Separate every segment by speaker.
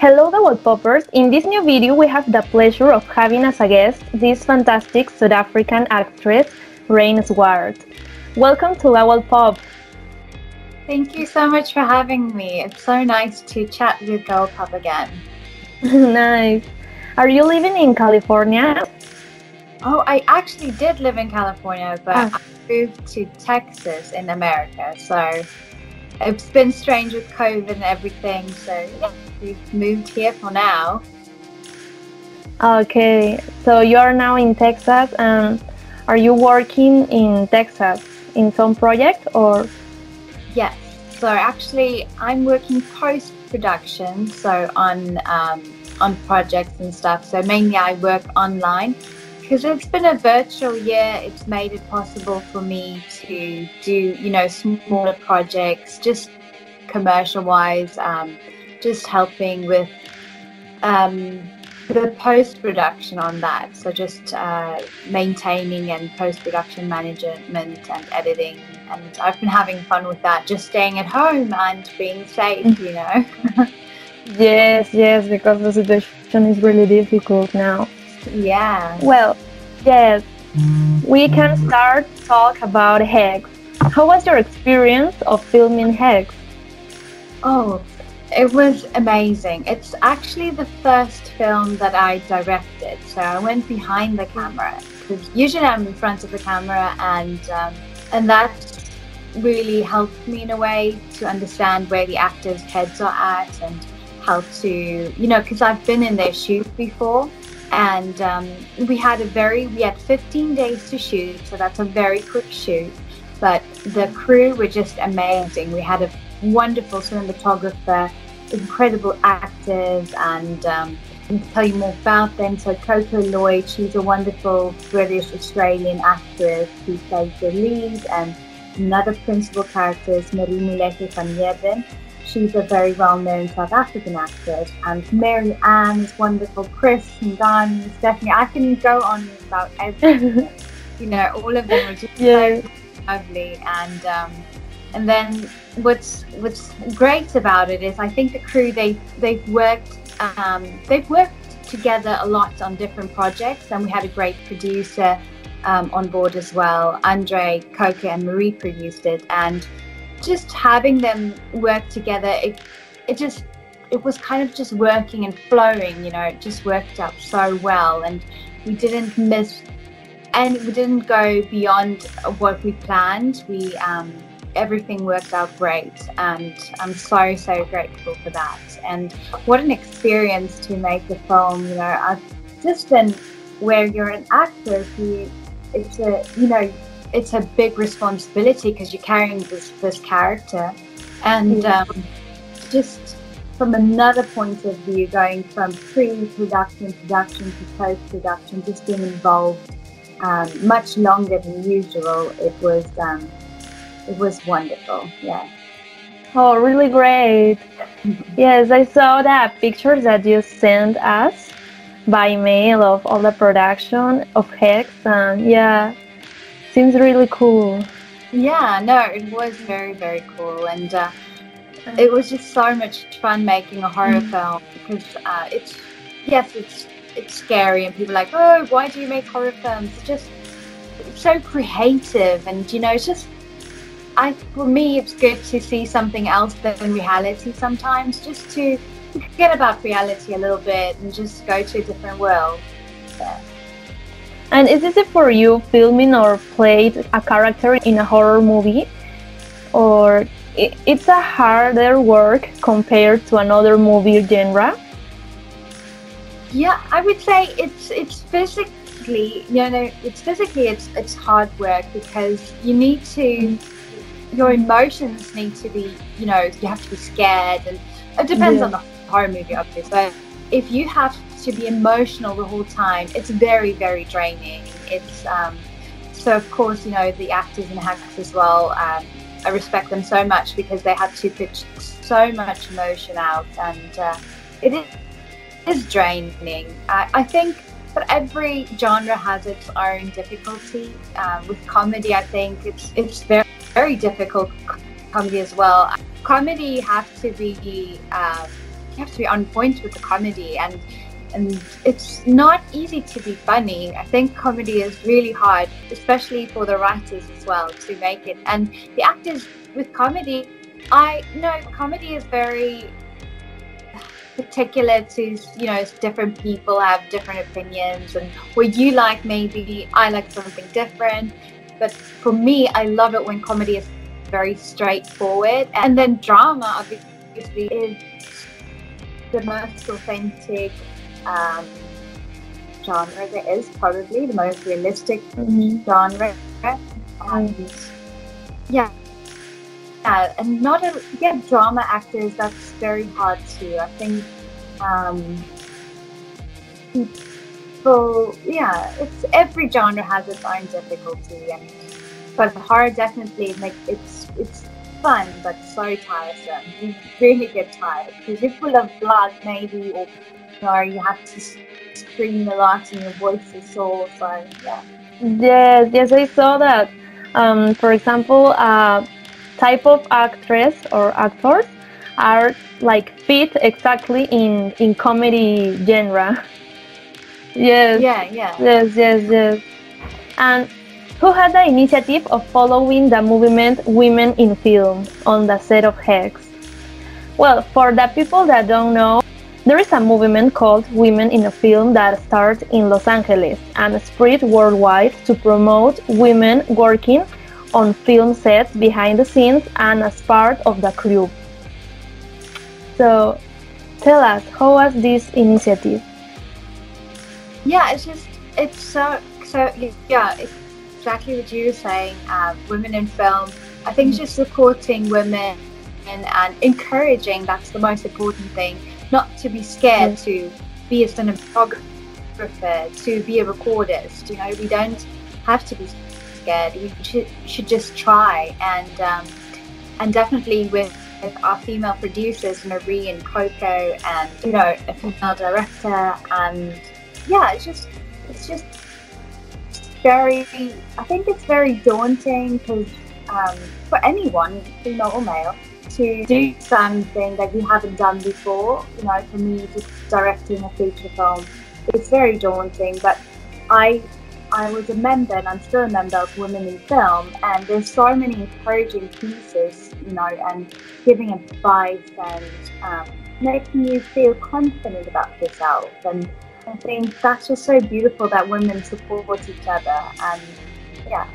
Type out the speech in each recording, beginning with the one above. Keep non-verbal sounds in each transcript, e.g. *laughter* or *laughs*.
Speaker 1: Hello, the World Poppers. In this new video, we have the pleasure of having as a guest this fantastic South African actress, Reine Swart. Welcome to Lowell Pop.
Speaker 2: Thank you so much for having me. It's so nice to chat with Girl Pop again. *laughs*
Speaker 1: nice. Are you living in California?
Speaker 2: Oh, I actually did live in California, but ah. I moved to Texas in America. So it's been strange with COVID and everything. So yeah, we've moved here for now.
Speaker 1: Okay, so you are now in Texas, and are you working in Texas in some project or?
Speaker 2: Yes. So actually, I'm working post production, so on um, on projects and stuff. So mainly, I work online because it's been a virtual year, it's made it possible for me to do, you know, smaller projects, just commercial wise, um, just helping with um, the post production on that. So just uh, maintaining and post production management and editing. And I've been having fun with that, just staying at home and being safe, you know. *laughs*
Speaker 1: yes, yes, because the situation is really difficult now.
Speaker 2: Yeah.
Speaker 1: Well, yes. We can start talk about Heks. How was your experience of filming Heks?
Speaker 2: Oh, it was amazing. It's actually the first film that I directed. So I went behind the camera because usually I'm in front of the camera, and um, and that really helped me in a way to understand where the actors' heads are at and how to, you know, because I've been in their shoes before and um, we had a very we had 15 days to shoot so that's a very quick shoot. But the crew were just amazing. We had a wonderful cinematographer incredible actors and um, can tell you more about them. So coco lloyd she's a wonderful british australian actress who plays the lead and another principal character is marie mulete van Heerden She's a very well-known South African actress, and Mary Ann is wonderful. Chris and Don, Stephanie. I can go on about everything. *laughs* you know, all of them are just yeah. so lovely, and um, and then what's what's great about it is I think the crew they they've worked um, they've worked together a lot on different projects, and we had a great producer um, on board as well. Andre, Coco, and Marie produced it, and just having them work together, it, it just it was kind of just working and flowing. You know, it just worked out so well, and we didn't miss, and we didn't go beyond what we planned. We um, everything worked out great, and I'm so so grateful for that. And what an experience to make a film. You know, I've just been where you're an actor who it's a you know it's a big responsibility because you're carrying this this character, and um, just from another point of view, going from pre-production, production to post-production, just being involved um, much longer than usual, it was um, it was wonderful. Yeah.
Speaker 1: Oh, really great. *laughs* yes, I saw that pictures that you sent us by mail of all the production of Heks, and yeah, Seems really cool.
Speaker 2: Yeah, no, it was very, very cool. And uh, it was just so much fun making a horror mm. film because uh, it's, yes, it's it's scary and people are like, oh, why do you make horror films? It's just it's so creative and, you know, it's just, I for me, it's good to see something else than reality sometimes, just to forget about reality a little bit and just go to a different world. Yeah.
Speaker 1: And is it for you filming or played a character in a horror movie? Or it's a harder work compared to another movie genre?
Speaker 2: Yeah, I would say it's it's physically, you know, it's physically it's it's hard work because you need to your emotions need to be, you know, you have to be scared and it depends yeah. on the horror movie obviously. But if you have to be emotional the whole time, it's very, very draining. It's um, so of course you know the actors and actors as well. Um, I respect them so much because they had to put so much emotion out, and uh, it is, is draining. I, I, think, but every genre has its own difficulty. Um, with comedy, I think it's it's very very difficult comedy as well. Comedy has to be um, have to be on point with the comedy and and it's not easy to be funny. I think comedy is really hard, especially for the writers as well to make it. And the actors with comedy, I know comedy is very particular to you know different people have different opinions and what you like maybe I like something different but for me I love it when comedy is very straightforward and then drama obviously is the most authentic um, genre there is probably the most realistic
Speaker 1: Mhm.
Speaker 2: genre. And yeah. Yeah and not a yeah drama actors that's very hard too i think um people yeah it's every genre has its own difficulty and but horror definitely like it's it's fun but so tiresome. You really get tired. Because you're full of blood maybe or know you have to scream a lot and your voice is so yeah
Speaker 1: Yes, yes, I saw that. Um, for example, uh, type of actress or actors are like fit exactly in in comedy genre. *laughs* Yes,
Speaker 2: yeah yeah
Speaker 1: yes, yes, yes. And who had the initiative of following the movement Women in Film on the set of Heks? Well, for the people that don't know, there is a movement called Women in a Film that started in Los Angeles and spread worldwide to promote women working on film sets behind the scenes and as part of the crew. So, tell us, how was this initiative?
Speaker 2: yeah it's just it's so so yeah it's exactly what you were saying um, women in film i think it's just supporting women and, and encouraging that's the most important thing not to be scared to be a cinematographer to be a recordist you know we don't have to be scared. We should, should just try. And um, and definitely with with our female producers Marie and Coco and you know a female director. And yeah it's just it's just very i think it's very daunting because um, for anyone female or male to do something that you haven't done before you know for me just directing a feature film it's very daunting but i i was a member and i'm still a member of women in film and there's so many encouraging pieces you know and giving advice and um, making you feel confident about yourself and I think that's just so beautiful that women support each other and yeah.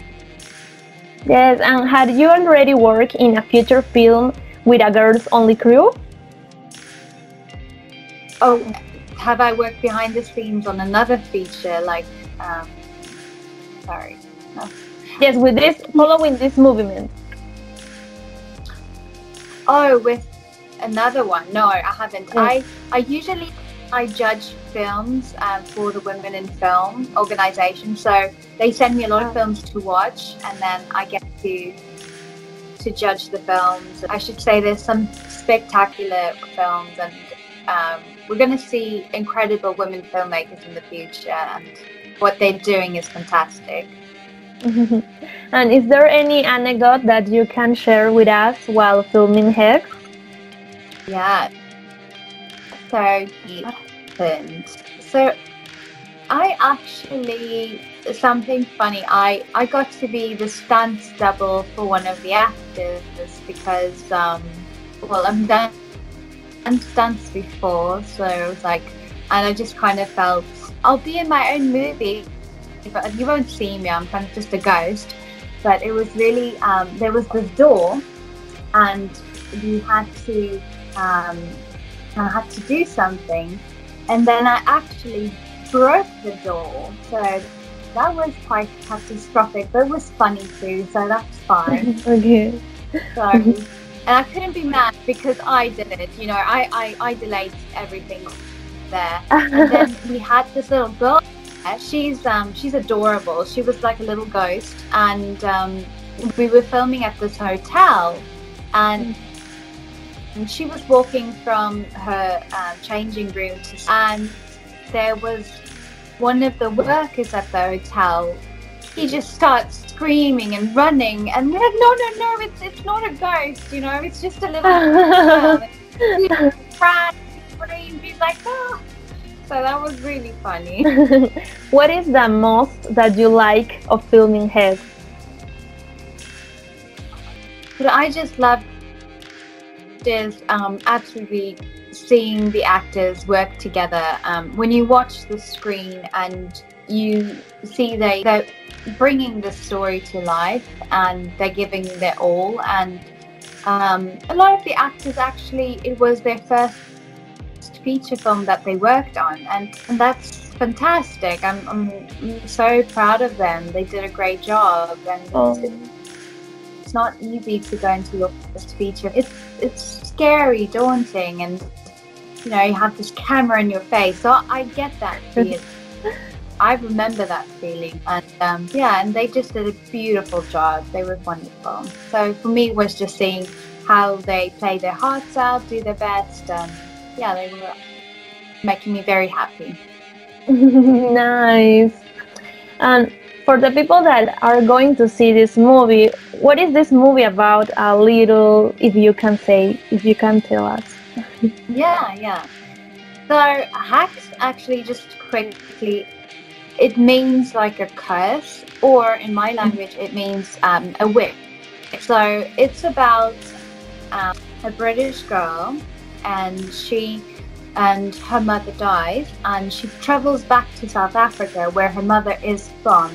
Speaker 1: Yes, and had you already worked in a feature film with a girls only crew?
Speaker 2: Oh, have I worked behind the scenes on another feature like um sorry. No.
Speaker 1: Yes, with this, following this movement.
Speaker 2: Oh, with another one. No, I haven't.
Speaker 1: Mm.
Speaker 2: I I usually I judge films um, for the Women in Film organization. So they send me a lot of films to watch, and then I get to to judge the films. I should say there's some spectacular films, and um, we're going to see incredible women filmmakers in the future, and what they're doing is fantastic. *laughs*
Speaker 1: and is there any anecdote that you can share with us while filming Heks?
Speaker 2: Yeah. So it happened. So I actually something funny. I I got to be the stunt double for one of the actors because um well I'm done done stunts before, so it was like and I just kind of felt I'll be in my own movie, but you won't see me. I'm kind of just a ghost. But it was really um, there was this door, and we had to um, I had to do something, and then I actually broke the door. So that was quite catastrophic, but it was funny too. So that's fine. *laughs*
Speaker 1: okay.
Speaker 2: So, *laughs* and I couldn't be mad because I did it. You know, I I, I delayed everything there. And then *laughs* we had this little girl. there. She's um she's adorable. She was like a little ghost, and um, we were filming at this hotel, and. And she was walking from her uh, changing room to, and there was one of the workers at the hotel. He just starts screaming and running, and we're like, "No, no, no! It's it's not a ghost, you know. It's just a little *laughs* girl." He ran, scream. He's like, oh. So that was really funny. *laughs*
Speaker 1: what is the most that you like of filming Heks?
Speaker 2: But I just love is um, absolutely seeing the actors work together. Um, when you watch the screen and you see they they're bringing the story to life and they're giving their all and um, a lot of the actors actually it was their first feature film that they worked on and, and that's fantastic I'm, I'm so proud of them they did a great job and it's not easy to go into your first feature it's it's scary daunting and you know you have this camera in your face so i get that *laughs* feeling I remember that feeling, and um, yeah, and they just did a beautiful job. They were wonderful. So for me, it was just seeing how they play their hearts out, do their best, and yeah, they were making me very happy. *laughs*
Speaker 1: nice. And for the people that are going to see this movie, what is this movie about? A little, if you can say, if you can tell us. *laughs*
Speaker 2: yeah, yeah. So Heks actually just quickly it means like a curse, or in my language, it means um, a witch. So it's about um, a British girl, and she and her mother dies, and she travels back to South Africa, where her mother is from,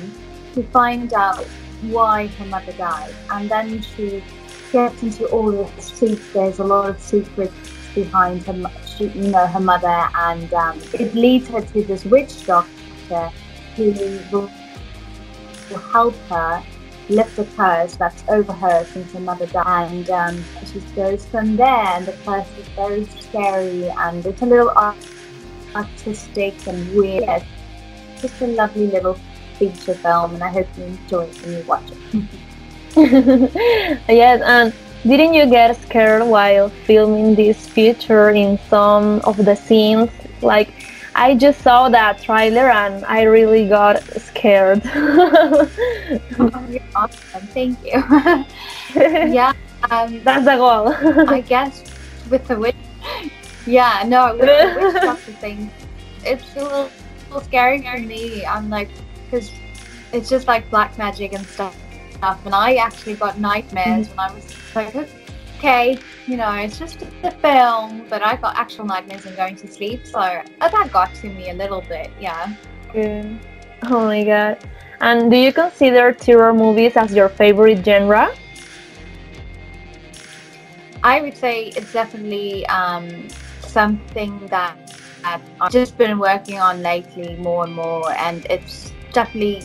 Speaker 2: to find out why her mother died, and then she gets into all the secrets. There's a lot of secrets behind her, she, you know, her mother, and um, it leads her to this witch doctor who will, will help her lift the curse that's over her since her mother died. And um, she goes from there, and the curse is very scary and it's a little artistic and weird. Just a lovely little feature film, and I hope you enjoy it when you watch it. *laughs*
Speaker 1: yes, and didn't you get scared while filming this feature in some of the scenes? Like, I just saw that trailer and I really got scared.
Speaker 2: oh, you're awesome. Thank you. *laughs* yeah. Um, *laughs*
Speaker 1: That's the goal.
Speaker 2: I guess with the witch. Yeah, no, with the witch *laughs* doctor thing, it's a little, little scary for me. I'm like, because it's just like black magic and stuff. And I actually got nightmares when I was like, okay, you know, it's just a film, but I got actual nightmares and going to sleep, so that got to me a little bit, yeah.
Speaker 1: Good. Oh my god. And do you consider terror movies as your favorite genre?
Speaker 2: I would say it's definitely um, something that, that I've just been working on lately more and more, and it's definitely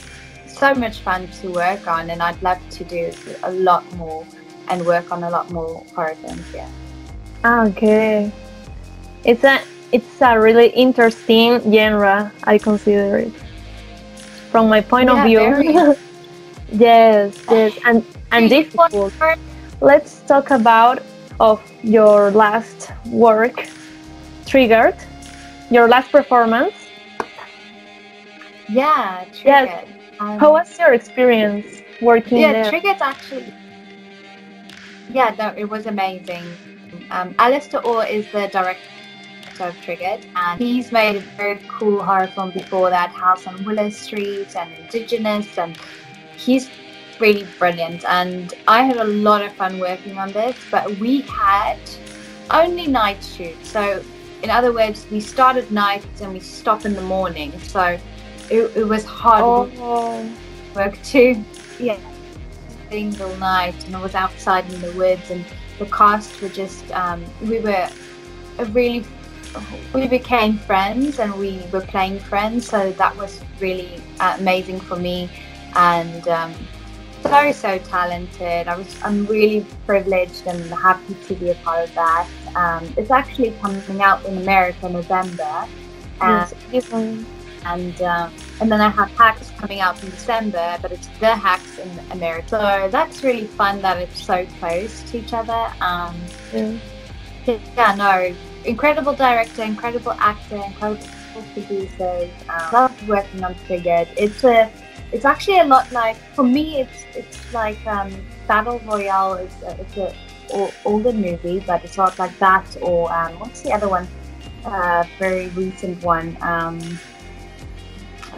Speaker 2: so much fun to work on, and I'd love to do a lot more and work on a lot more horror films. Yeah.
Speaker 1: Okay. It's a it's a really interesting genre. I consider it from my point yeah, of view. *laughs* yes, yes, and and this one. Let's talk about of your last work, Triggered, your last performance.
Speaker 2: Yeah, Triggered. Yes.
Speaker 1: Um, How was your experience working
Speaker 2: yeah,
Speaker 1: there?
Speaker 2: Yeah, Triggered actually yeah, no, it was amazing. Um, Alistair Orr is the director of Triggered, and he's made a very cool horror film before that, House on Willow Street and Indigenous, and he's really brilliant. And I had a lot of fun working on this, but we had only night shoots. So, in other words, we start at night and we stop in the morning. So, it, it was hard oh. work too. Yeah single night and I was outside in the woods and the cast were just um, we were really we became friends and we were playing friends so that was really uh, amazing for me. And um, so so talented. I was I'm really privileged and happy to be a part of that. Um, it's actually coming out in America in November. And yes and um, and then I have Heks coming out in December, but it's the Heks in America. So that's really fun that it's so close to each other. Um, yeah. yeah, no, incredible director, incredible actor, incredible producers. Um, love working on Triggered. It's a it's actually a lot like for me. It's it's like um, Battle Royale. It's a, it's a older movie, but it's not like that. Or um, what's the other one? a very recent one. Um,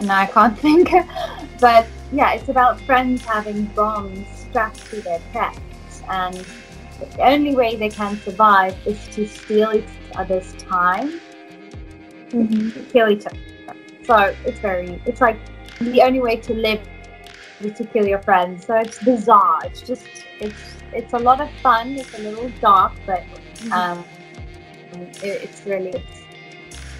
Speaker 2: now I can't *laughs* think, but yeah, it's about friends having bombs strapped to their chests, and the only way they can survive is to steal each other's time
Speaker 1: Mhm.
Speaker 2: kill each other. So it's very, it's like the only way to live is to kill your friends. So it's bizarre. It's just, it's, it's a lot of fun. It's a little dark, but um, it, it's really, it's,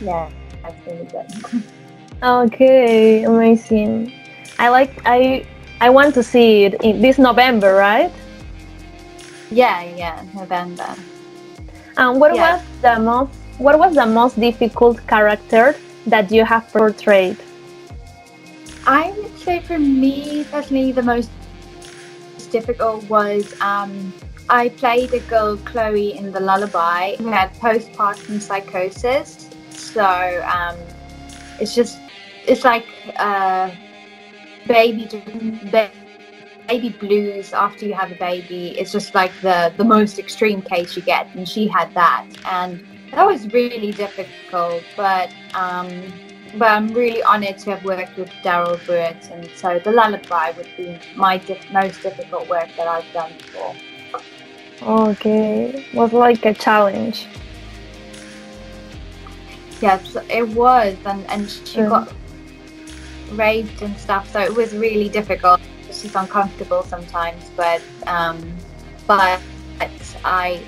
Speaker 2: yeah, that's really good. *laughs*
Speaker 1: Okay, amazing. I like I I want to see it in this November, right?
Speaker 2: yeah, yeah, November.
Speaker 1: And what
Speaker 2: Yeah.
Speaker 1: was the most what was the most difficult character that you have portrayed?
Speaker 2: I would say for me personally, the most difficult was um, I played a girl, Chloe, in the lullaby who had postpartum psychosis. So um, it's just, it's like uh, baby, baby blues after you have a baby. It's just like the, the most extreme case you get. And she had that. And that was really difficult. But um, but I'm really honored to have worked with Darrell Roodt, and so the lullaby would be my dif- most difficult work that I've done before.
Speaker 1: Okay, was like a challenge.
Speaker 2: Yes, it was, and and she
Speaker 1: Mm.
Speaker 2: got raped and stuff, so it was really difficult. It's just uncomfortable sometimes, but um, but I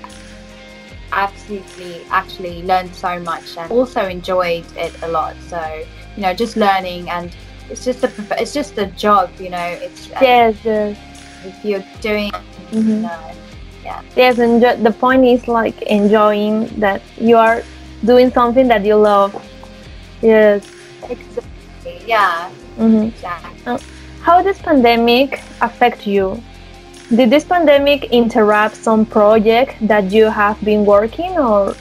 Speaker 2: absolutely actually learned so much and also enjoyed it a lot. So you know, just learning and it's just a it's just a job, you know. It's
Speaker 1: Yes, yes.
Speaker 2: if you're doing
Speaker 1: Mhm.
Speaker 2: no,
Speaker 1: Yes, and the point is like enjoying that you are doing something that you love. Yes.
Speaker 2: exactly, yeah,
Speaker 1: hmm
Speaker 2: exactly.
Speaker 1: How this pandemic affect you? Did this pandemic interrupt some project that you have been working or?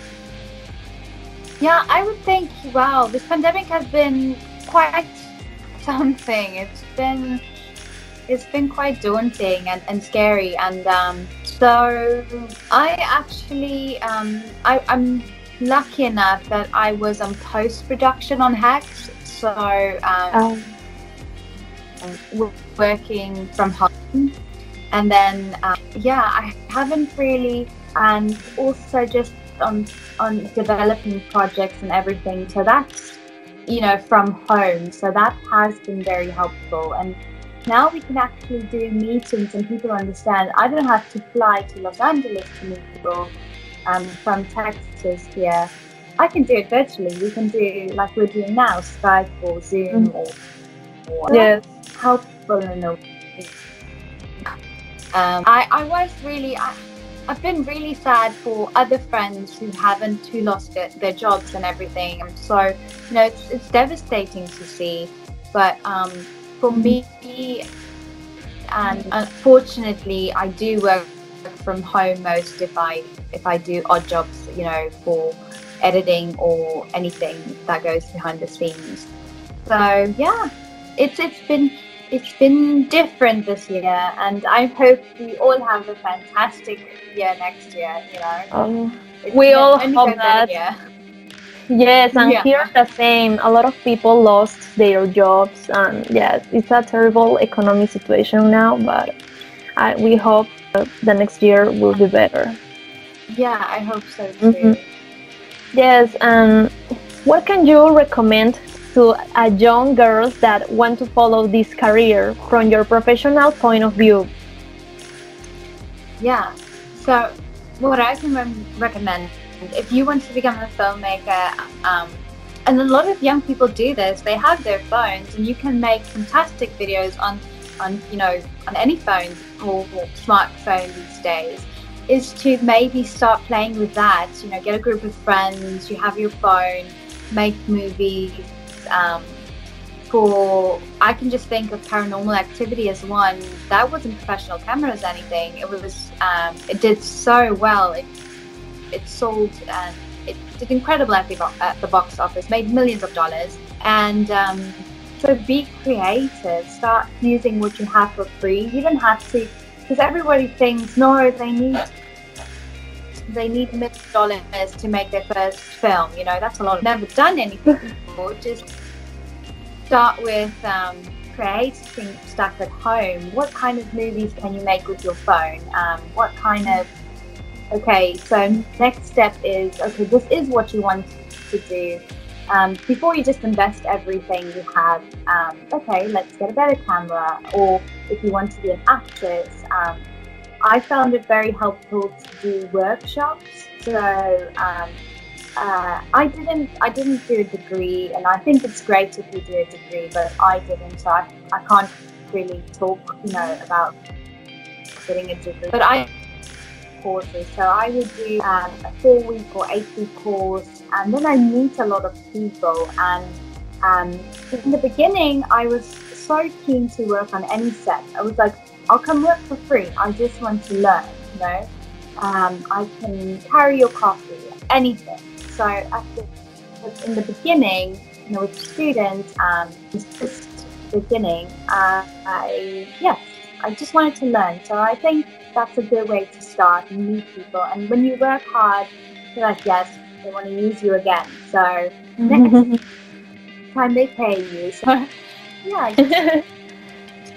Speaker 2: Yeah, I would think, wow, this pandemic has been quite *laughs* something. It's been it's been quite daunting and, and scary and um, so I actually um, I, I'm lucky enough that I was on post production on Heks so um,
Speaker 1: Um,
Speaker 2: working from home. And then uh, yeah i haven't really and also just on on developing projects and everything. So that's you know from home. So that has been very helpful. And now we can actually do meetings and people understand. I don't have to fly to los angeles to meet people um, from texas here i can do it virtually we can do like we're doing now skype or zoom or, or
Speaker 1: yes.
Speaker 2: helpful in a way. Um, I, I was really, I, I've been really sad for other friends who haven't, who lost their, their jobs and everything. And so, you know, it's, it's devastating to see. But um, for me, and unfortunately, I do work from home most if I if I do odd jobs, you know, for editing or anything that goes behind the scenes. So yeah, it's it's been it's been different this year, and I hope we all have a fantastic year next year. You know,
Speaker 1: Um, We all hope that.
Speaker 2: year.
Speaker 1: yes, and
Speaker 2: Yeah.
Speaker 1: here the same. A lot of people lost their jobs, and yes, it's a terrible economic situation now. But I, we hope the next year will be better.
Speaker 2: Yeah, I hope so too.
Speaker 1: Mhm. Yes, and what can you recommend to a young girls that want to follow this career from your professional point of view?
Speaker 2: Yeah. So, what I can re- recommend if you want to become a filmmaker, um, and a lot of young people do this, they have their phones, and you can make fantastic videos on, on you know, on any phone or, or smartphone these days. Is to maybe start playing with that. You know, get a group of friends. You have your phone, make movies. Um, for I can just think of Paranormal Activity as one that wasn't professional cameras anything. It was um, it did so well. It it sold and it did incredible at the, bo- at the box office, made millions of dollars. And um, so be creative. Start using what you have for free. You don't have to because everybody thinks no, they need they need million dollars to make their first film. You know, that's a lot. Never done anything *laughs* before. Just start with um, creating stuff at home. What kind of movies can you make with your phone? Um, what kind of okay? So next step is okay. This is what you want to do. Um, before you just invest everything you have, um, okay, let's get a better camera. Or if you want to be an actress, um, I found it very helpful to do workshops. So um, uh, I didn't I didn't do a degree, and I think it's great if you do a degree, but I didn't, so I, I can't really talk, you know, about getting a degree. But I courses, so I would do um, a four week or eight week course, and then I meet a lot of people. And um, in the beginning, I was so keen to work on any set. I was like, I'll come work for free. I just want to learn, you know. Um, I can carry your coffee, anything. So the, in the beginning, you know, with students, um, just beginning, uh, I yes, I just wanted to learn. So I think that's a good way to start and meet people. And when you work hard, you're like, yes, they want to use you again. So next mm-hmm. *laughs* time they pay you, so *laughs* yeah, *laughs*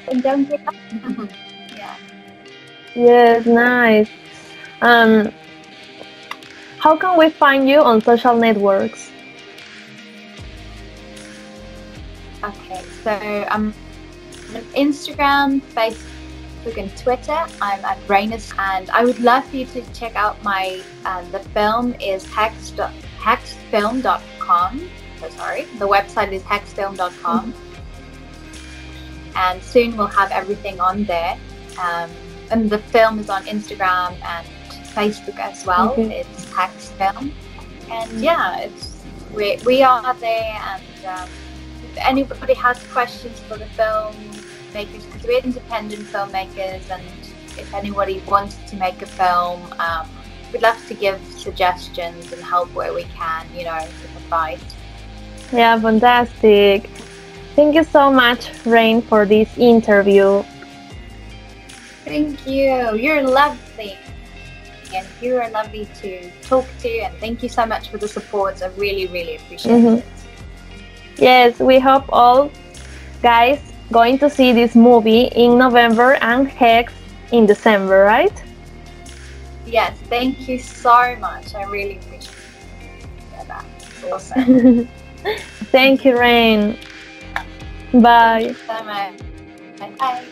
Speaker 2: and don't give up. Mm-hmm. yeah.
Speaker 1: Yes, nice. Um, how can we find you on social networks?
Speaker 2: Okay, so on Instagram, Facebook, and Twitter. I'm at Rainus, and I would love for you to check out my. Um, the film is hex hexfilm.com. So sorry, the website is hexfilm.com. Mm-hmm and soon we'll have everything on there. Um, and the film is on Instagram and Facebook as well. Mm-hmm. It's Hex Film, and yeah, it's we we are there. And um, if anybody has questions for the film makers, because we're independent filmmakers, and if anybody wanted to make a film, um, we'd love to give suggestions and help where we can. You know, with advice.
Speaker 1: Yeah, fantastic. Thank you so much, Reine, for this interview.
Speaker 2: Thank you. You're lovely. And you are lovely to talk to. And thank you so much for the support. I really, really appreciate mm-hmm. it.
Speaker 1: Yes, we hope all guys going to see this movie in November and Heks in December, right?
Speaker 2: Yes, thank you so much. I really appreciate that. Awesome. *laughs*
Speaker 1: thank you, Reine. Bye.
Speaker 2: Bye. Bye.